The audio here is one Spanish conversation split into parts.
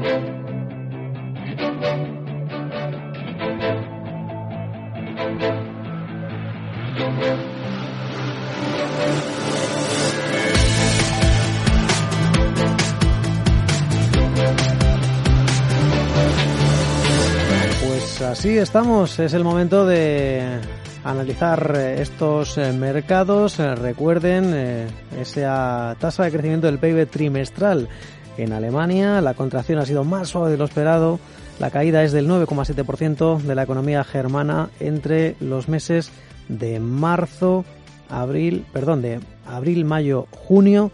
Pues así estamos, es el momento de analizar eh, estos eh, mercados. Eh, recuerden esa tasa de crecimiento del PIB trimestral en Alemania. La contracción ha sido más suave de lo esperado. La caída es del 9,7% de la economía germana entre los meses de marzo, abril, perdón, de abril, mayo, junio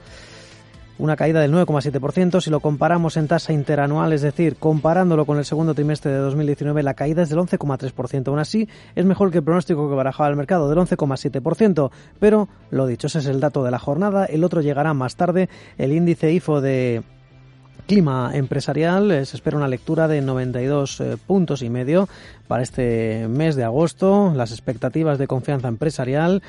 una caída del 9,7%. Si lo comparamos en tasa interanual, es decir, comparándolo con el segundo trimestre de 2019, la caída es del 11,3%. Aún así, es mejor que el pronóstico que barajaba el mercado del 11,7%. Pero, lo dicho, ese es el dato de la jornada. El otro llegará más tarde, el índice IFO de clima empresarial. Eh, se espera una lectura de 92 eh, puntos y medio para este mes de agosto. Las expectativas de confianza empresarial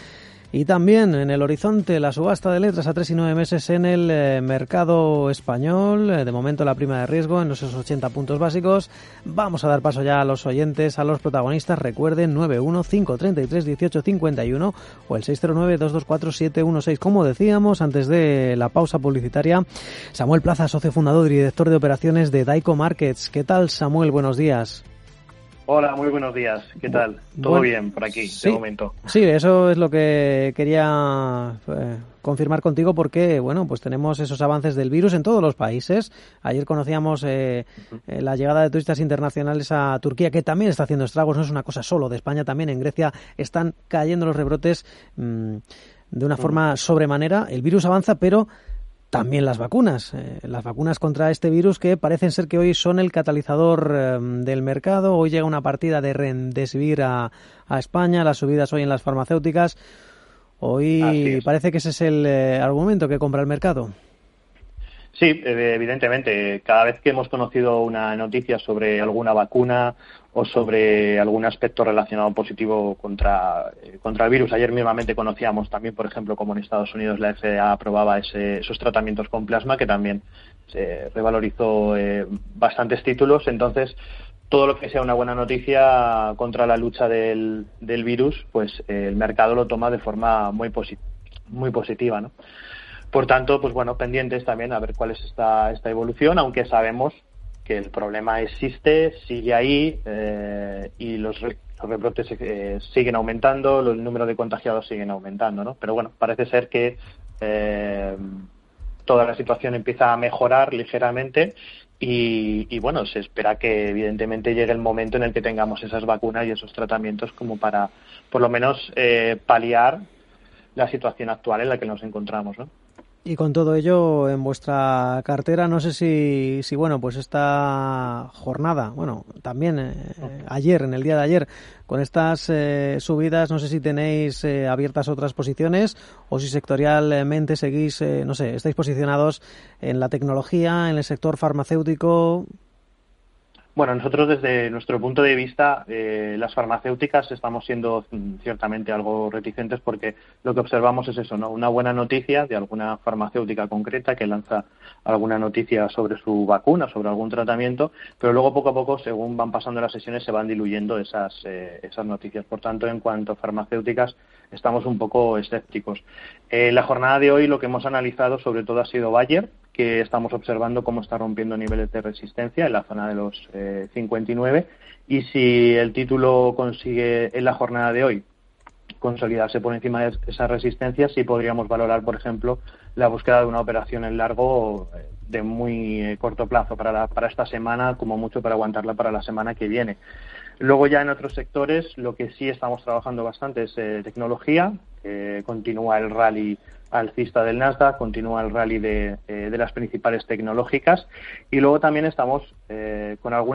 y también en el horizonte la subasta de letras a tres y nueve meses en el eh, mercado español. Eh, de momento la prima de riesgo en esos 80 puntos básicos. Vamos a dar paso ya a los oyentes, a los protagonistas. Recuerden 915331851 o el 609224716. Como decíamos antes de la pausa publicitaria, Samuel Plaza, socio fundador y director de operaciones de Daico Markets. ¿Qué tal Samuel? Buenos días. Hola, muy buenos días. ¿Qué tal? ¿Todo bien por aquí, de momento? Sí, eso es lo que quería eh, confirmar contigo porque, bueno, pues tenemos esos avances del virus en todos los países. Ayer conocíamos eh, eh, la llegada de turistas internacionales a Turquía, que también está haciendo estragos. No es una cosa solo de España, también en Grecia están cayendo los rebrotes mm, de una forma sobremanera. El virus avanza, pero también las vacunas, eh, las vacunas contra este virus que parecen ser que hoy son el catalizador eh, del mercado. Hoy llega una partida de Remdesivir a, a España, las subidas hoy en las farmacéuticas. Hoy parece que ese es el eh, argumento que compra el mercado. Sí, evidentemente. Cada vez que hemos conocido una noticia sobre alguna vacuna o sobre algún aspecto relacionado positivo contra, eh, contra el virus. Ayer mismamente conocíamos también, por ejemplo, como en Estados Unidos la FDA aprobaba esos tratamientos con plasma, que también se revalorizó eh, bastantes títulos. Entonces, todo lo que sea una buena noticia contra la lucha del, del virus, pues eh, el mercado lo toma de forma muy, muy positiva, ¿no? Por tanto, pues bueno, pendientes también a ver cuál es esta, esta evolución, aunque sabemos que el problema existe, sigue ahí eh, y los, rebrotes eh, siguen aumentando, los números de contagiados siguen aumentando, ¿no? Pero bueno, parece ser que eh, toda la situación empieza a mejorar ligeramente y, y, bueno, se espera que evidentemente llegue el momento en el que tengamos esas vacunas y esos tratamientos como para por lo menos paliar la situación actual en la que nos encontramos, ¿no? Y con todo ello en vuestra cartera, no sé si, si bueno, pues esta jornada, bueno, también eh, ayer, en el día de ayer, con estas eh, subidas, no sé si tenéis eh, abiertas otras posiciones o si sectorialmente seguís, no sé, estáis posicionados en la tecnología, en el sector farmacéutico. Bueno, nosotros desde nuestro punto de vista, eh, las farmacéuticas estamos siendo mm, ciertamente algo reticentes porque lo que observamos es eso, ¿no? Una buena noticia de alguna farmacéutica concreta que lanza alguna noticia sobre su vacuna, sobre algún tratamiento, pero luego poco a poco, según van pasando las sesiones, se van diluyendo esas, eh, esas noticias. Por tanto, en cuanto a farmacéuticas, estamos un poco escépticos. En la jornada de hoy lo que hemos analizado sobre todo ha sido Bayer, que estamos observando cómo está rompiendo niveles de resistencia en la zona de los 59 eh, y si el título consigue en la jornada de hoy consolidarse por encima de esa resistencia, sí podríamos valorar, por ejemplo, la búsqueda de una operación en largo eh, de muy eh, corto plazo para, para esta semana, como mucho para aguantarla para la semana que viene. Luego ya en otros sectores, lo que sí estamos trabajando bastante es tecnología, continúa el rally alcista del Nasdaq, continúa el rally de, eh, de las principales tecnológicas y luego también estamos eh, con algunas